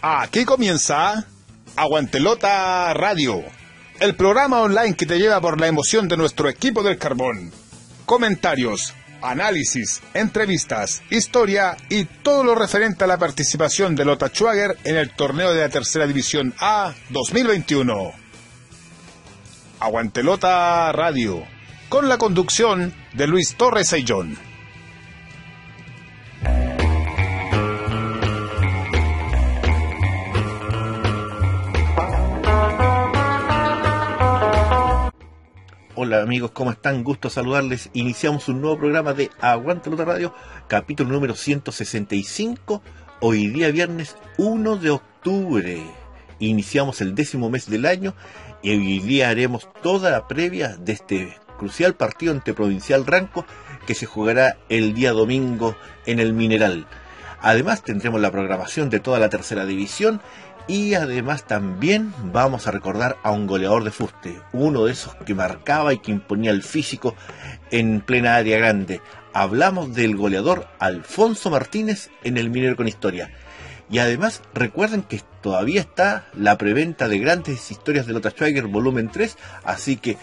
Aquí comienza Aguantelota Radio, el programa online que te lleva por la emoción de nuestro equipo del carbón. Comentarios, análisis, entrevistas, historia y todo lo referente a la participación de Lota Schwager en el torneo de la Tercera División A 2021. Aguantelota Radio, con la conducción de Luis Torres Ayllón. Hola amigos, ¿cómo están? Gusto saludarles. Iniciamos un nuevo programa de Aguante Lota Radio, capítulo número 165, hoy día viernes 1 de octubre. Iniciamos el décimo mes del año y hoy día haremos toda la previa de este crucial partido ante Provincial Ranco que se jugará el día domingo en el Mineral. Además tendremos la programación de toda la tercera división y además también vamos a recordar a un goleador de fuste, uno de esos que marcaba y que imponía el físico en plena área grande. Hablamos del goleador Alfonso Martínez en el Minero con Historia. Y además recuerden que todavía está la preventa de grandes historias de Lota Schweiger volumen 3, así que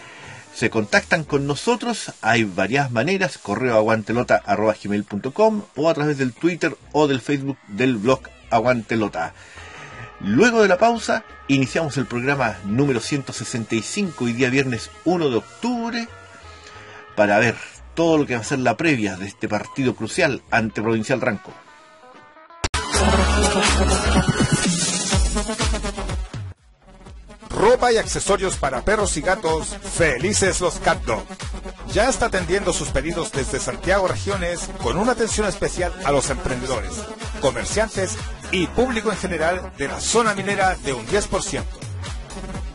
se contactan con nosotros, hay varias maneras, correo aguantelota.gmail.com o a través del Twitter o del Facebook del blog Aguantelota. Luego de la pausa, iniciamos el programa número 165 y día viernes 1 de octubre para ver todo lo que va a ser la previa de este partido crucial ante Provincial Ranco. Ropa y accesorios para perros y gatos, felices los Cat Dog. Ya está atendiendo sus pedidos desde Santiago Regiones con una atención especial a los emprendedores, comerciantes y público en general de la zona minera de un 10%.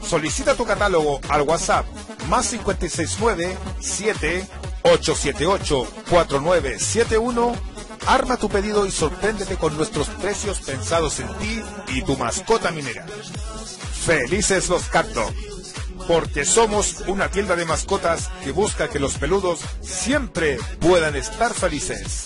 Solicita tu catálogo al WhatsApp más 569 7 878 4971 Arma tu pedido y sorpréndete con nuestros precios pensados en ti y tu mascota minera. Felices los Cat Dog, porque somos una tienda de mascotas que busca que los peludos siempre puedan estar felices.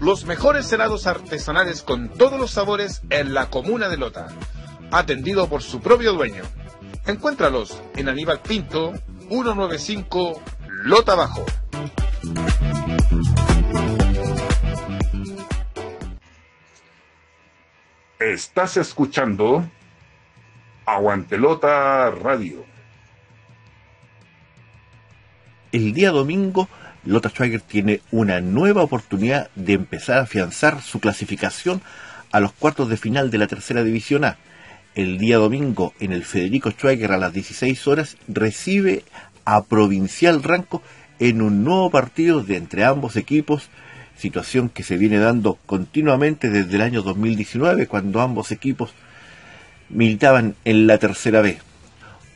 los mejores helados artesanales con todos los sabores en la comuna de Lota, atendido por su propio dueño. Encuéntralos en Aníbal Pinto, 195 Lota Bajo. Estás escuchando Aguantelota Radio. El día domingo Lotta Schweiger tiene una nueva oportunidad de empezar a afianzar su clasificación a los cuartos de final de la tercera división A. El día domingo, en el Federico Schweiger a las 16 horas, recibe a Provincial Ranco en un nuevo partido de entre ambos equipos, situación que se viene dando continuamente desde el año 2019, cuando ambos equipos militaban en la tercera B.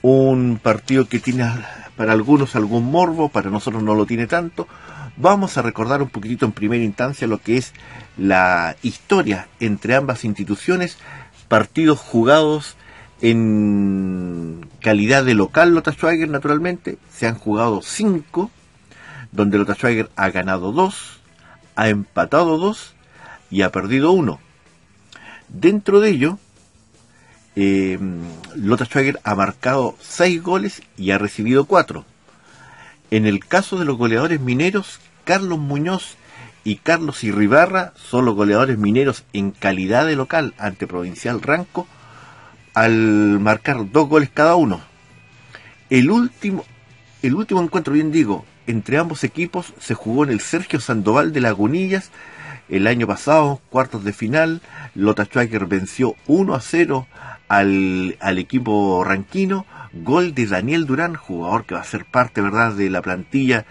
Un partido que tiene para algunos algún morbo, para nosotros no lo tiene tanto. Vamos a recordar un poquitito en primera instancia lo que es la historia entre ambas instituciones, partidos jugados en calidad de local Lota Schweiger naturalmente, se han jugado cinco, donde Lota Schweiger ha ganado dos, ha empatado dos y ha perdido uno. Dentro de ello, eh, Lothar Schwager ha marcado 6 goles y ha recibido 4. En el caso de los goleadores mineros, Carlos Muñoz y Carlos Irribarra son los goleadores mineros en calidad de local ante Provincial Ranco al marcar dos goles cada uno. El último, el último encuentro, bien digo, entre ambos equipos se jugó en el Sergio Sandoval de Lagunillas el año pasado, cuartos de final. Lota Schwager venció 1 a 0 al, al equipo ranquino. Gol de Daniel Durán, jugador que va a ser parte, ¿verdad?, de la plantilla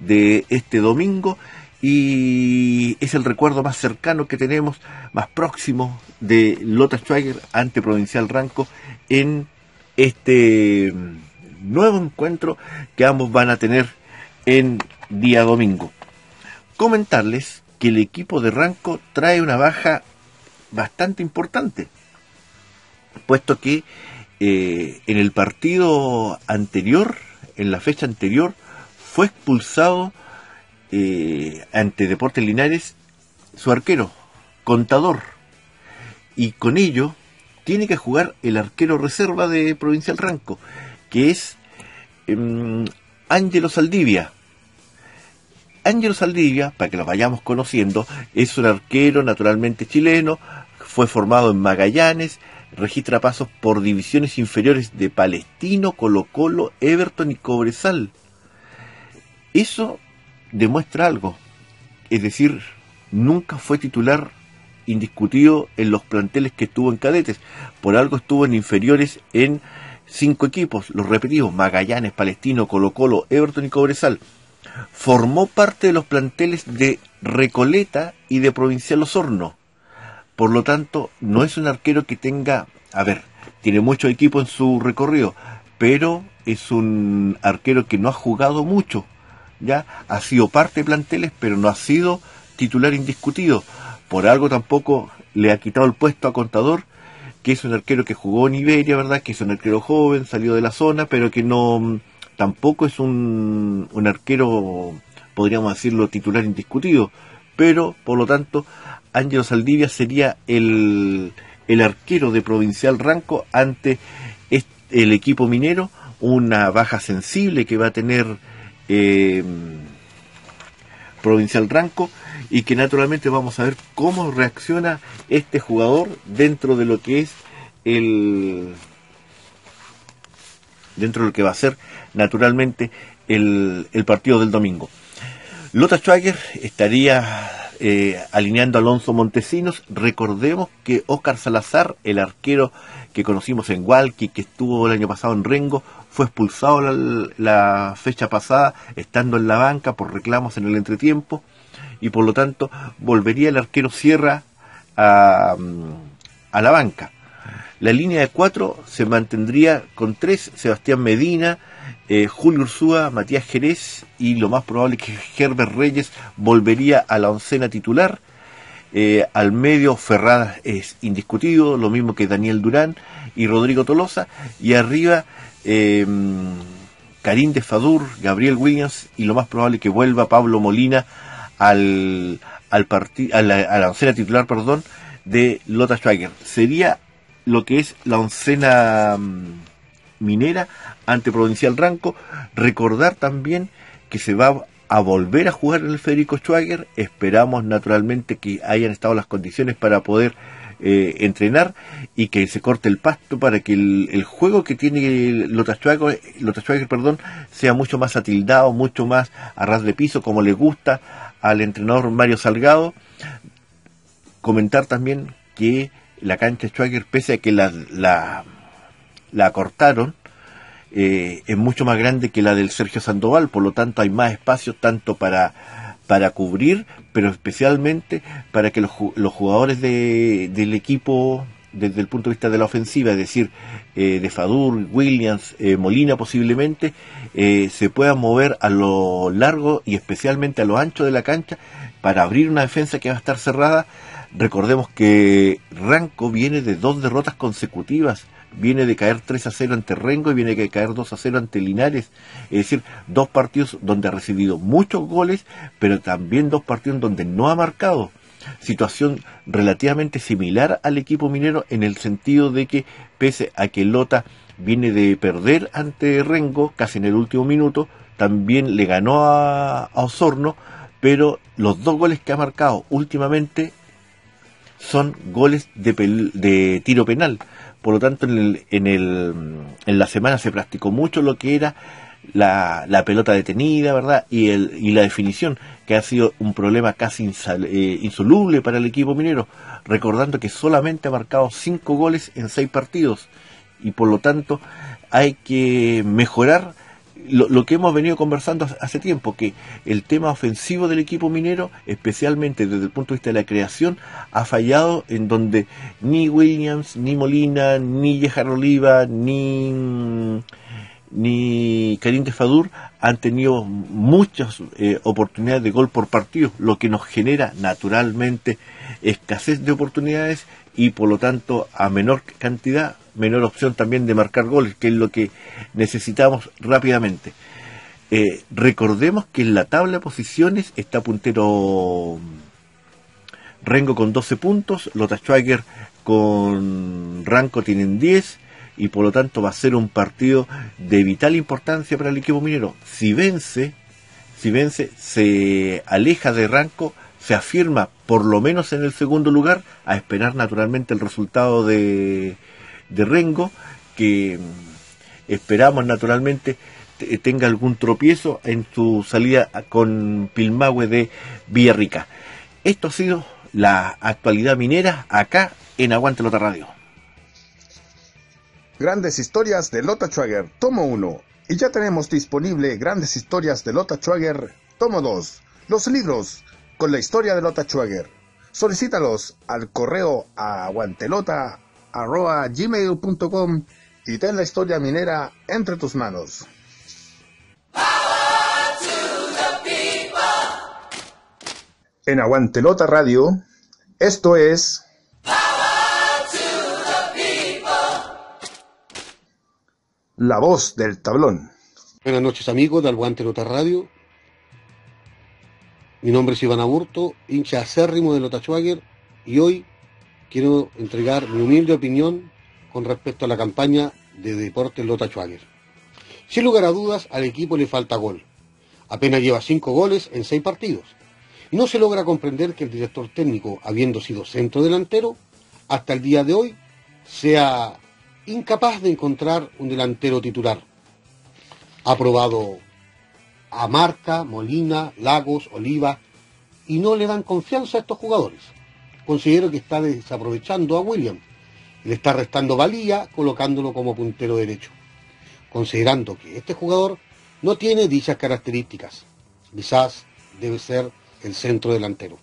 de este domingo y es el recuerdo más cercano que tenemos, más próximo de Lota Schwager ante Provincial Ranco en este nuevo encuentro que ambos van a tener en día domingo. Comentarles que el equipo de Ranco trae una baja bastante importante, puesto que eh, en el partido anterior, en la fecha anterior, fue expulsado eh, ante Deportes Linares su arquero, contador. Y con ello tiene que jugar el arquero reserva de Provincial Ranco, que es eh, Ángelo Saldivia. Ángelo Saldivia, para que lo vayamos conociendo, es un arquero naturalmente chileno, fue formado en Magallanes, registra pasos por divisiones inferiores de Palestino, Colo Colo, Everton y Cobresal. Eso demuestra algo. Es decir, nunca fue titular indiscutido en los planteles que estuvo en cadetes. Por algo estuvo en inferiores en cinco equipos, los repetimos, Magallanes, Palestino, Colo Colo, Everton y Cobresal. Formó parte de los planteles de Recoleta y de Provincial Osorno. Por lo tanto, no es un arquero que tenga, a ver, tiene mucho equipo en su recorrido, pero es un arquero que no ha jugado mucho ya ha sido parte de planteles, pero no ha sido titular indiscutido. Por algo tampoco le ha quitado el puesto a Contador, que es un arquero que jugó en Iberia, ¿verdad? Que es un arquero joven, salió de la zona, pero que no tampoco es un, un arquero, podríamos decirlo, titular indiscutido. Pero, por lo tanto, Ángelo Saldivia sería el, el arquero de Provincial Ranco ante el equipo minero, una baja sensible que va a tener eh, Provincial Ranco y que naturalmente vamos a ver cómo reacciona este jugador dentro de lo que es el dentro de lo que va a ser naturalmente el, el partido del domingo. Lota Schwager estaría eh, alineando a Alonso Montesinos. Recordemos que Oscar Salazar, el arquero que conocimos en Walkie, que estuvo el año pasado en Rengo, fue expulsado la, fecha pasada, estando en la banca por reclamos en el entretiempo, y por lo tanto volvería el arquero Sierra a, a la banca. La línea de cuatro se mantendría con tres, Sebastián Medina, eh, Julio Ursúa, Matías Jerez y lo más probable que Herbert Reyes volvería a la oncena titular. Eh, al medio Ferrada es indiscutido, lo mismo que Daniel Durán y Rodrigo Tolosa. Y arriba eh, Karim de Fadur, Gabriel Williams y lo más probable que vuelva Pablo Molina al, al a, la, a la oncena titular perdón, de Lota Schweiger. Sería lo que es la oncena mm, minera ante Provincial Ranco. Recordar también que se va a volver a jugar en el Federico Schwager. Esperamos naturalmente que hayan estado las condiciones para poder eh, entrenar y que se corte el pasto para que el, juego que tiene Lota Schwager, perdón, sea mucho más atildado, mucho más a ras de piso, como le gusta al entrenador Mario Salgado. Comentar también que la cancha Schwager, pese a que la, la, la cortaron, eh, es mucho más grande que la del Sergio Sandoval, por lo tanto hay más espacio tanto para, para cubrir, pero especialmente para que los, los jugadores de, del equipo desde el punto de vista de la ofensiva, es decir, eh, de Fadur, Williams, eh, Molina posiblemente, se puedan mover a lo largo y especialmente a lo ancho de la cancha para abrir una defensa que va a estar cerrada. Recordemos que Ranco viene de dos derrotas consecutivas viene de caer 3 a 0 ante Rengo y viene de caer 2 a 0 ante Linares. Es decir, dos partidos donde ha recibido muchos goles, pero también dos partidos donde no ha marcado. Situación relativamente similar al equipo minero en el sentido de que, pese a que Lota viene de perder ante Rengo casi en el último minuto, también le ganó a, Osorno, pero los dos goles que ha marcado últimamente son goles de, de tiro penal. Por lo tanto, en, el, en, el, en la semana se practicó mucho lo que era la, la pelota detenida, ¿verdad? Y, el, y la definición, que ha sido un problema casi eh, insoluble para el equipo minero, recordando que solamente ha marcado cinco goles en seis partidos y por lo tanto hay que mejorar lo, que hemos venido conversando hace tiempo, que el tema ofensivo del equipo minero, especialmente desde el punto de vista de la creación, ha fallado en donde ni Williams, ni Molina, ni Yejar Oliva, ni, ni Karim de Fadur han tenido muchas eh, oportunidades de gol por partido, lo que nos genera naturalmente escasez de oportunidades y por lo tanto a menor cantidad menor opción también de marcar goles, que es lo que necesitamos rápidamente. Eh, recordemos que en la tabla de posiciones está puntero Rengo con 12 puntos, Lota Schwager con Ranco tienen 10 y por lo tanto va a ser un partido de vital importancia para el equipo minero. Si vence, si vence, se aleja de Ranco, se afirma por lo menos en el segundo lugar, a esperar naturalmente el resultado de, de Rengo, que mm, esperamos naturalmente tenga algún tropiezo en su salida con Pilmahue de Villarrica. Esto ha sido la actualidad minera acá en Aguante Lota Radio. Grandes historias de Lota Schwager, tomo 1. Y ya tenemos disponible Grandes historias de Lota Schwager, tomo 2. Los libros con la historia de Lota Schwager. Solicítalos al correo a aguantelota arroba gmail.com y ten la historia minera entre tus manos. En Aguantelota Radio, esto es... La voz del tablón. Buenas noches amigos de Aguantelota Radio. Mi nombre es Iván Aburto, hincha acérrimo de Lota Schwager, y hoy quiero entregar mi humilde opinión con respecto a la campaña de Deportes Lota Schwager. Sin lugar a dudas, al equipo le falta gol. Apenas lleva cinco goles en seis partidos. Y no se logra comprender que el director técnico, habiendo sido centro delantero, hasta el día de hoy sea incapaz de encontrar un delantero titular. Ha probado a Marca, Molina, Lagos, Oliva, y no le dan confianza a estos jugadores considero que está desaprovechando a William. Le está restando valía colocándolo como puntero derecho, considerando que este jugador no tiene dichas características. Quizás debe ser el centro delantero.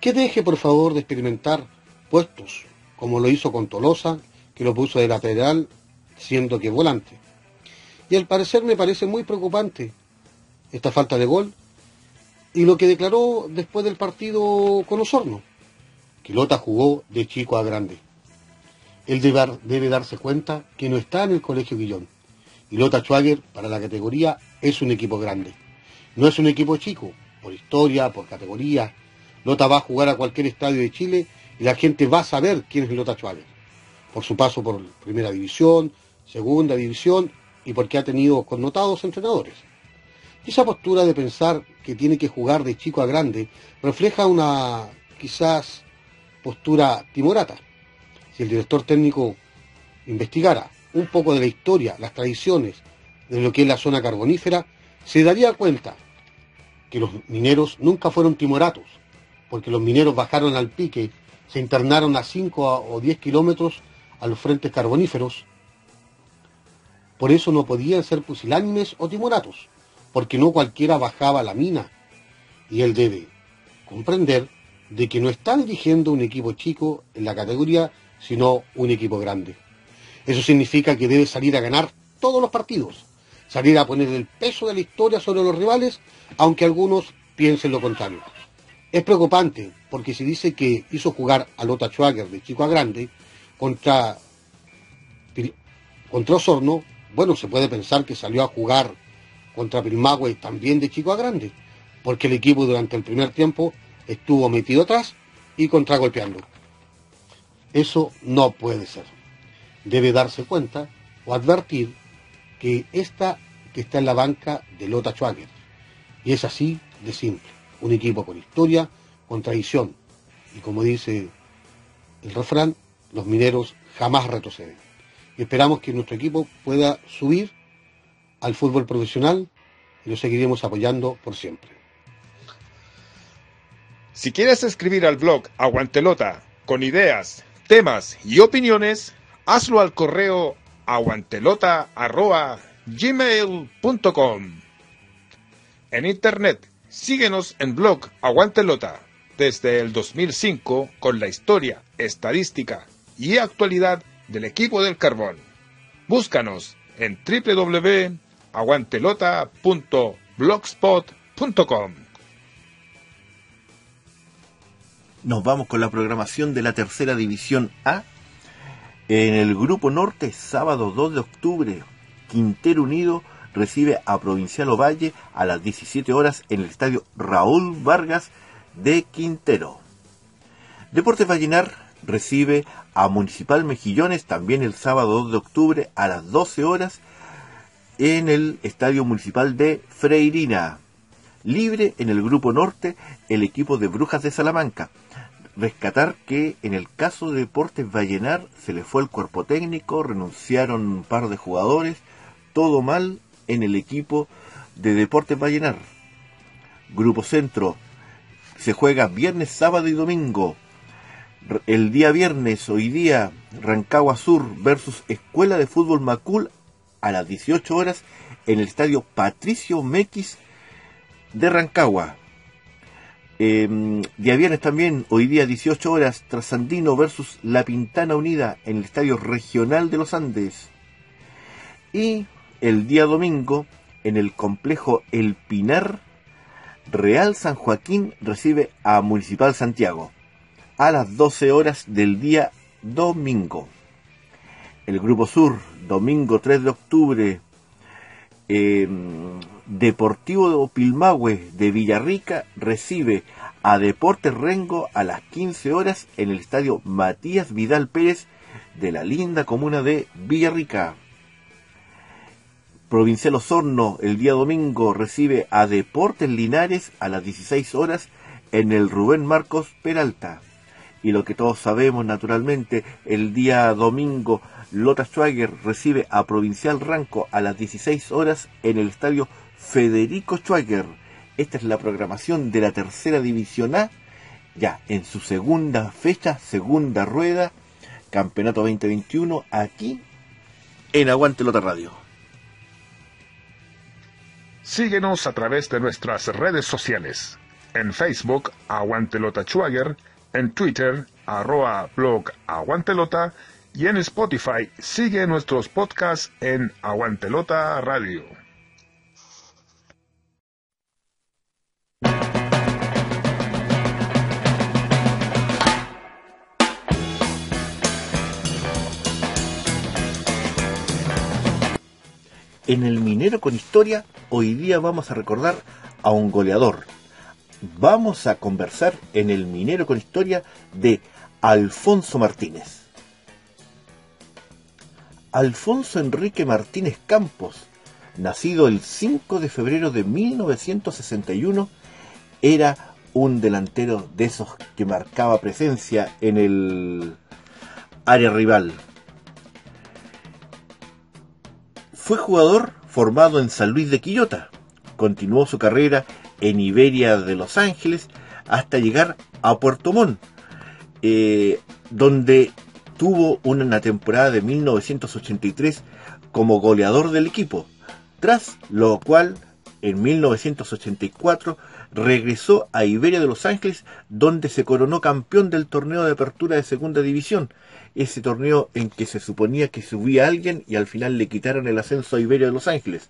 Que deje por favor de experimentar puestos, como lo hizo con Tolosa, que lo puso de lateral, siendo que volante. Y al parecer me parece muy preocupante esta falta de gol y lo que declaró después del partido con Osorno. Lota jugó de chico a grande. Él debe, darse cuenta que no está en el Colegio Guillón. Y Lota Schwager, para la categoría, es un equipo grande. No es un equipo chico, por historia, por categoría. Lota va a jugar a cualquier estadio de Chile y la gente va a saber quién es Lota Schwager. Por su paso por Primera División, Segunda División y porque ha tenido connotados entrenadores. Esa postura de pensar que tiene que jugar de chico a grande refleja una quizás postura timorata. Si el director técnico investigara un poco de la historia, las tradiciones de lo que es la zona carbonífera, se daría cuenta que los mineros nunca fueron timoratos, porque los mineros bajaron al pique, se internaron a 5 o 10 kilómetros a los frentes carboníferos. Por eso no podían ser pusilánimes o timoratos, porque no cualquiera bajaba la mina. Y él debe comprender de que no está dirigiendo un equipo chico en la categoría, sino un equipo grande. Eso significa que debe salir a ganar todos los partidos, salir a poner el peso de la historia sobre los rivales, aunque algunos piensen lo contrario. Es preocupante porque se dice que hizo jugar a Lota Schwager de chico a grande contra, contra Osorno, bueno, se puede pensar que salió a jugar contra Pilmahue también de chico a grande, porque el equipo durante el primer tiempo estuvo metido atrás y contragolpeando. Eso no puede ser. Debe darse cuenta o advertir que esta que está en la banca de Lota Schwager. Y es así de simple. un equipo con historia, con tradición. Y como dice el refrán, los mineros jamás retroceden. Y esperamos que nuestro equipo pueda subir al fútbol profesional y lo seguiremos apoyando por siempre. Si quieres escribir al blog Aguantelota con ideas, temas y opiniones, hazlo al correo aguantelota.gmail.com. En internet, síguenos en blog Aguantelota desde el 2005 con la historia, estadística y actualidad del equipo del carbón. Búscanos en www.aguantelota.blogspot.com. Nos vamos con la programación de la tercera división A. En el grupo norte, sábado 2 de octubre, Quintero Unido recibe a Provincial Ovalle a las 17 horas en el estadio Raúl Vargas de Quintero. Deportes Vallenar recibe a Municipal Mejillones también el sábado 2 de octubre a las 12 horas en el Estadio Municipal de Freirina. Libre en el Grupo Norte el equipo de Brujas de Salamanca. Rescatar que en el caso de Deportes Vallenar se le fue el cuerpo técnico, renunciaron un par de jugadores, todo mal en el equipo de Deportes Vallenar. Grupo Centro se juega viernes, sábado y domingo. El día viernes, hoy día, Rancagua Sur versus Escuela de Fútbol Macul a las 18 horas en el estadio Patricio Mequis de Rancagua. Eh, día viernes también, hoy día 18 horas, Trasandino versus La Pintana Unida en el Estadio Regional de los Andes. Y el día domingo, en el complejo El Pinar, Real San Joaquín recibe a Municipal Santiago a las 12 horas del día domingo. El Grupo Sur, domingo 3 de octubre, eh, Deportivo de Pilmahue de Villarrica recibe a Deportes Rengo a las 15 horas en el estadio Matías Vidal Pérez de la linda comuna de Villarrica. Provincial Osorno el día domingo recibe a Deportes Linares a las 16 horas en el Rubén Marcos Peralta. Y lo que todos sabemos naturalmente, el día domingo Lota Schwager recibe a Provincial Ranco a las 16 horas en el estadio Federico Schwager. Esta es la programación de la tercera división A, ya en su segunda fecha, segunda rueda, campeonato 2021, aquí en Aguante Lota Radio. Síguenos a través de nuestras redes sociales. En Facebook, Aguantelota Schwager, en Twitter, arroba blog Aguantelota, y en Spotify, sigue nuestros podcasts en Aguantelota Radio. En el Minero con Historia, hoy día vamos a recordar a un goleador. Vamos a conversar en el Minero con Historia de Alfonso Martínez. Alfonso Enrique Martínez Campos, nacido el 5 de febrero de 1961, era un delantero de esos que marcaba presencia en el área rival. Fue jugador formado en San Luis de Quillota. Continuó su carrera en Iberia de Los Ángeles hasta llegar a Puerto Montt, eh, donde tuvo una temporada de 1983 como goleador del equipo, tras lo cual en 1984 regresó a Iberia de Los Ángeles, donde se coronó campeón del torneo de apertura de segunda división, ese torneo en que se suponía que subía alguien y al final le quitaron el ascenso a Iberia de Los Ángeles.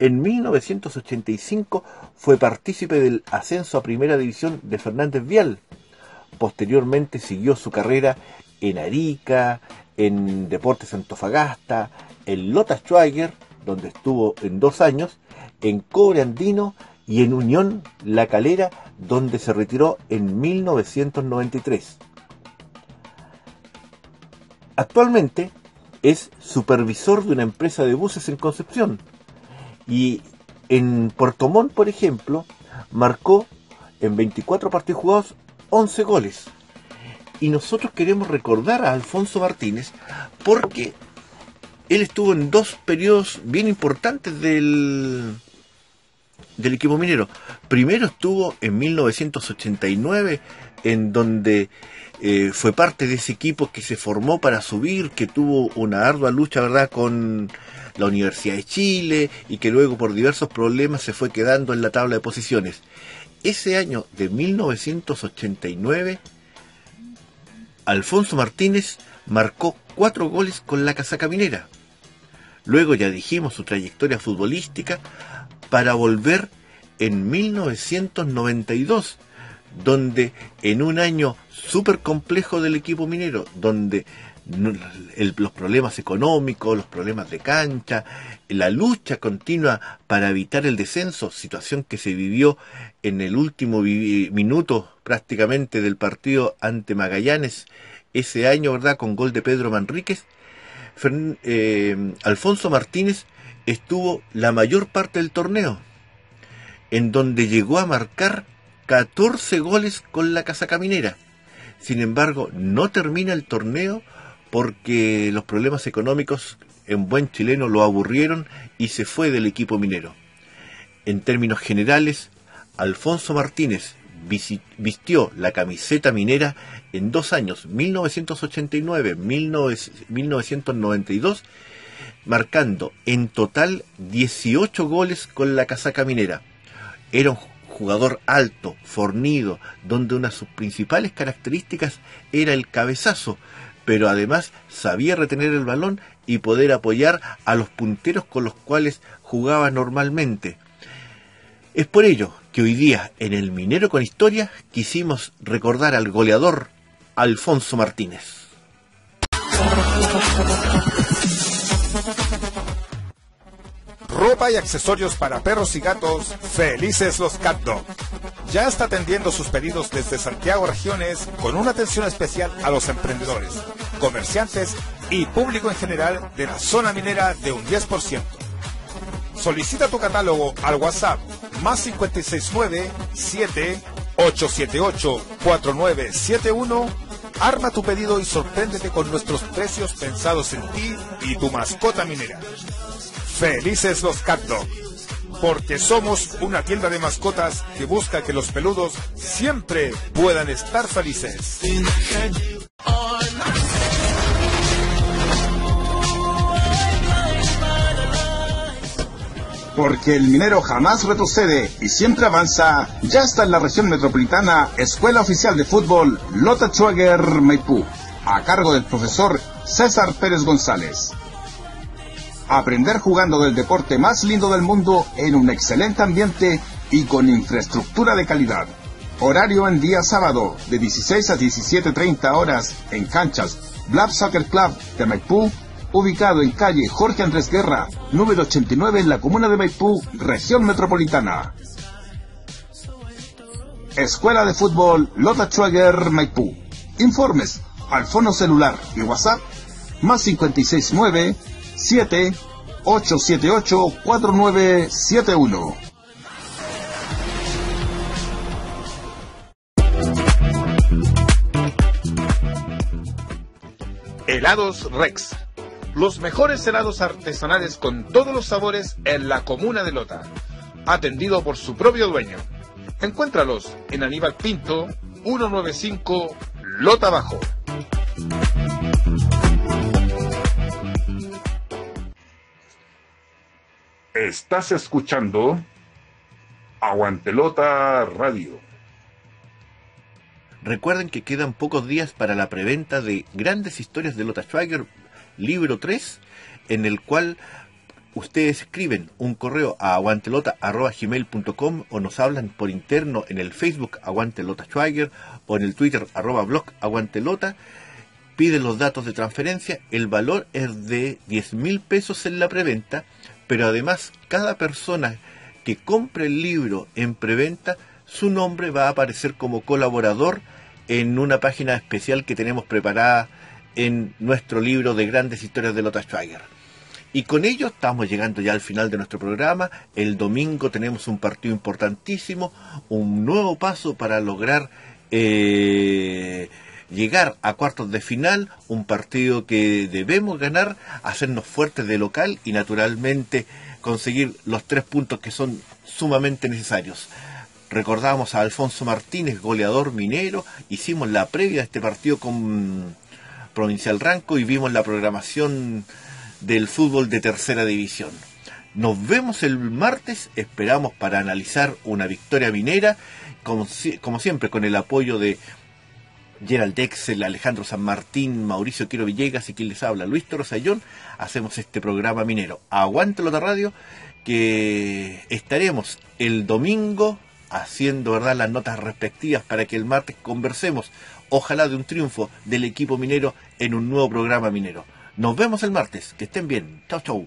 En 1985 fue partícipe del ascenso a primera división de Fernández Vial. Posteriormente siguió su carrera en Arica, en Deportes Antofagasta, en Lota Schwager, donde estuvo en dos años, en Cobre Andino y en Unión La Calera, donde se retiró en 1993. Actualmente es supervisor de una empresa de buses en Concepción y en Puerto Montt, por ejemplo, marcó en 24 partidos jugados, 11 goles. Y nosotros queremos recordar a Alfonso Martínez porque él estuvo en dos periodos bien importantes del, del equipo minero. Primero estuvo en 1989, en donde eh, fue parte de ese equipo que se formó para subir, que tuvo una ardua lucha, ¿verdad?, con la Universidad de Chile y que luego por diversos problemas se fue quedando en la tabla de posiciones. Ese año de 1989, Alfonso Martínez marcó cuatro goles con la casaca minera. Luego ya dijimos su trayectoria futbolística para volver en 1992, donde en un año súper complejo del equipo minero, donde los problemas económicos, los problemas de cancha, la lucha continua para evitar el descenso, situación que se vivió en el último minuto prácticamente del partido ante Magallanes ese año, ¿verdad? Con gol de Pedro Manríquez. Eh, Alfonso Martínez estuvo la mayor parte del torneo, en donde llegó a marcar 14 goles con la casa caminera. Sin embargo, no termina el torneo porque los problemas económicos en buen chileno lo aburrieron y se fue del equipo minero. En términos generales, Alfonso Martínez vistió la camiseta minera en dos años, 1989-1992, marcando en total 18 goles con la casaca minera. Era un jugador alto, fornido, donde una de sus principales características era el cabezazo, pero además sabía retener el balón y poder apoyar a los punteros con los cuales jugaba normalmente. Es por ello que hoy día en el Minero con Historia quisimos recordar al goleador Alfonso Martínez. Ropa y accesorios para perros y gatos, felices los Cat Ya está atendiendo sus pedidos desde Santiago Regiones con una atención especial a los emprendedores, comerciantes y público en general de la zona minera de un 10%. Solicita tu catálogo al WhatsApp más 569 7 878 4971. Arma tu pedido y sorpréndete con nuestros precios pensados en ti y tu mascota minera. Felices los Cat porque somos una tienda de mascotas que busca que los peludos siempre puedan estar felices. porque el minero jamás retrocede y siempre avanza, ya está en la región metropolitana Escuela Oficial de Fútbol Lota Schwager Maipú, a cargo del profesor César Pérez González. Aprender jugando del deporte más lindo del mundo en un excelente ambiente y con infraestructura de calidad. Horario en día sábado de 16 a 17.30 horas en canchas Blab Soccer Club de Maipú ubicado en calle Jorge Andrés Guerra, número 89 en la comuna de Maipú, región metropolitana. Escuela de Fútbol Lota Schwager Maipú. Informes al fono celular y WhatsApp más 569 7 878 4971. Helados Rex los mejores helados artesanales con todos los sabores en la comuna de Lota, atendido por su propio dueño. Encuéntralos en Aníbal Pinto, 195 Lota Bajo. Estás escuchando Aguantelota Radio. Recuerden que quedan pocos días para la preventa de Grandes Historias de Lota Schwager libro 3, en el cual ustedes escriben un correo a aguantelota.gmail.com o nos hablan por interno en el Facebook Aguantelota Schweiger o en el Twitter arroba blog Aguantelota, piden los datos de transferencia, el valor es de 10 mil pesos en la preventa, pero además cada persona que compre el libro en preventa, su nombre va a aparecer como colaborador en una página especial que tenemos preparada en nuestro libro de grandes historias de Lothar Schweiger. Y con ello estamos llegando ya al final de nuestro programa. El domingo tenemos un partido importantísimo, un nuevo paso para lograr eh, llegar a cuartos de final, un partido que debemos ganar, hacernos fuertes de local y naturalmente conseguir los tres puntos que son sumamente necesarios. Recordamos a Alfonso Martínez, goleador minero, hicimos la previa de este partido con Provincial Ranco y vimos la programación del fútbol de tercera división. Nos vemos el martes, esperamos para analizar una victoria minera, como, como siempre con el apoyo de Gerald Dexel, Alejandro San Martín, Mauricio Quiero Villegas y quien les habla, Luis Torosayón, hacemos este programa minero. Aguántelo de radio, que estaremos el domingo haciendo verdad las notas respectivas para que el martes conversemos, ojalá de un triunfo del equipo minero en un nuevo programa minero. Nos vemos el martes, que estén bien. Chau, chau.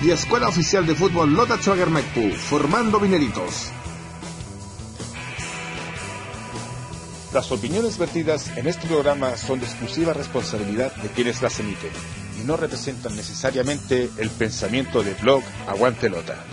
y Escuela Oficial de Fútbol Lota Schwager Maipú, formando mineritos. Las opiniones vertidas en este programa son de exclusiva responsabilidad de quienes las emiten y no representan necesariamente el pensamiento de Blog Aguante Lota.